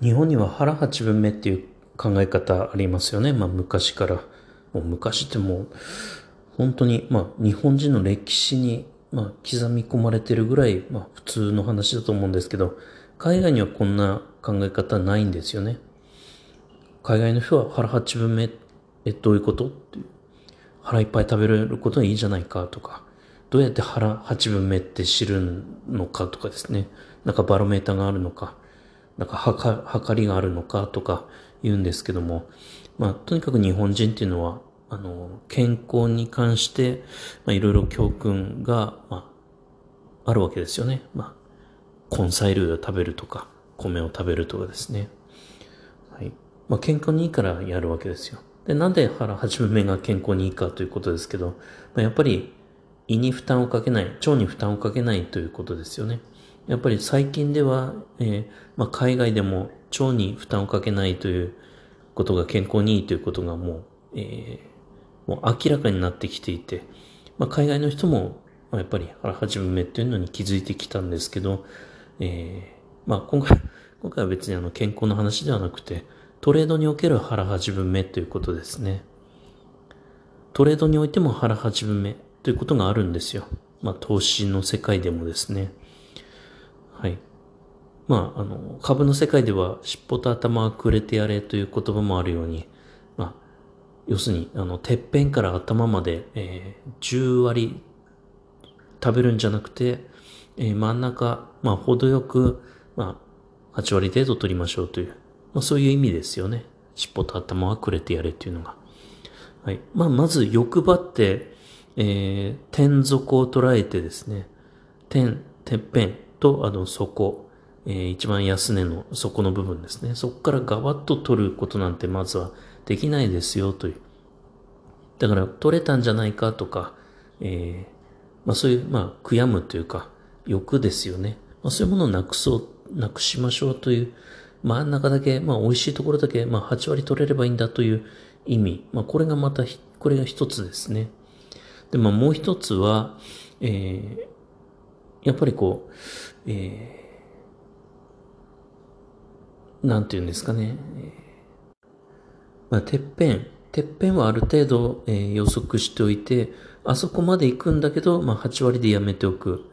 日本には腹八分目っていう考え方ありますよね。まあ昔から。もう昔ってもう本当にまあ日本人の歴史にまあ刻み込まれてるぐらいまあ普通の話だと思うんですけど、海外にはこんな考え方ないんですよね。海外の人は腹八分目えどういうことって腹いっぱい食べれることはいいじゃないかとか、どうやって腹八分目って知るのかとかですね。なんかバロメーターがあるのか。なんか測、測りがあるのかとか言うんですけども、まあ、とにかく日本人っていうのは、あの、健康に関して、まあ、いろいろ教訓が、まあ、あるわけですよね。まあ、根菜類を食べるとか、米を食べるとかですね。はい。まあ、健康にいいからやるわけですよ。で、なんで腹八分目が健康にいいかということですけど、まあ、やっぱり胃に負担をかけない、腸に負担をかけないということですよね。やっぱり最近では、えー、まあ、海外でも腸に負担をかけないということが健康にいいということがもう、えー、もう明らかになってきていて、まあ、海外の人も、ま、やっぱり腹八分目っていうのに気づいてきたんですけど、えー、まあ今回、今回は別にあの健康の話ではなくて、トレードにおける腹八分目ということですね。トレードにおいても腹八分目ということがあるんですよ。まあ投資の世界でもですね。はい。まあ、あの、株の世界では尻尾と頭はくれてやれという言葉もあるように、まあ、要するに、あの、てっぺんから頭まで、えー、10割食べるんじゃなくて、えー、真ん中、まあ、程よく、まあ、8割程度取りましょうという、まあ、そういう意味ですよね。尻尾と頭はくれてやれっていうのが。はい。まあ、まず欲張って、えー、天底を捉えてですね、天、てっぺん、と、あの、底、えー、一番安値の底の部分ですね。そこからガバッと取ることなんてまずはできないですよという。だから取れたんじゃないかとか、えー、まあそういう、まあ悔やむというか、欲ですよね。まあそういうものをなくそう、なくしましょうという、真ん中だけ、まあ美味しいところだけ、まあ8割取れればいいんだという意味。まあこれがまた、これが一つですね。で、まあもう一つは、えー、やっぱりこう、えー、なんて言うんですかね。まあ、てっぺん、てっぺんはある程度、えー、予測しておいて、あそこまで行くんだけど、まあ、8割でやめておく。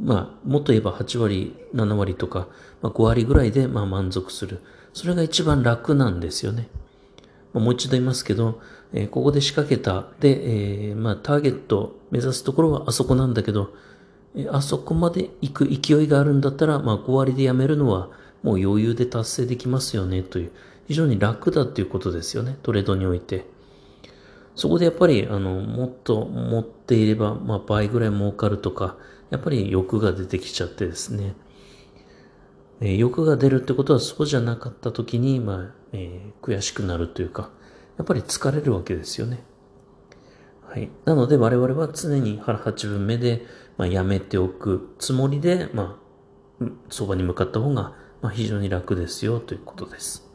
まあ、もっと言えば8割、7割とか、まあ、5割ぐらいで、まあ、満足する。それが一番楽なんですよね。まあ、もう一度言いますけど、えー、ここで仕掛けた。で、えー、まあ、ターゲット、目指すところはあそこなんだけど、あそこまで行く勢いがあるんだったら、まあ5割でやめるのはもう余裕で達成できますよねという、非常に楽だっていうことですよね、トレードにおいて。そこでやっぱり、あの、もっと持っていれば、まあ倍ぐらい儲かるとか、やっぱり欲が出てきちゃってですね。えー、欲が出るってことはそうじゃなかった時に、まあ、えー、悔しくなるというか、やっぱり疲れるわけですよね。はい。なので我々は常に腹八分目で、まあ、やめておくつもりで、まあ、そばに向かった方が、まあ、非常に楽ですよということです。